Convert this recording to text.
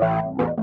Bye.